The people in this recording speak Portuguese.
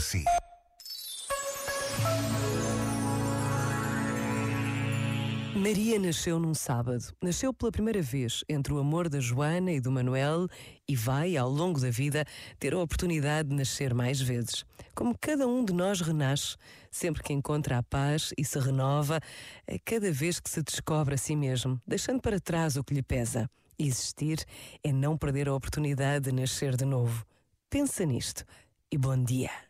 para si. Maria nasceu num sábado. Nasceu pela primeira vez entre o amor da Joana e do Manuel e vai, ao longo da vida, ter a oportunidade de nascer mais vezes. Como cada um de nós renasce, sempre que encontra a paz e se renova, a cada vez que se descobre a si mesmo, deixando para trás o que lhe pesa. Existir é não perder a oportunidade de nascer de novo. Pensa nisto e bom dia.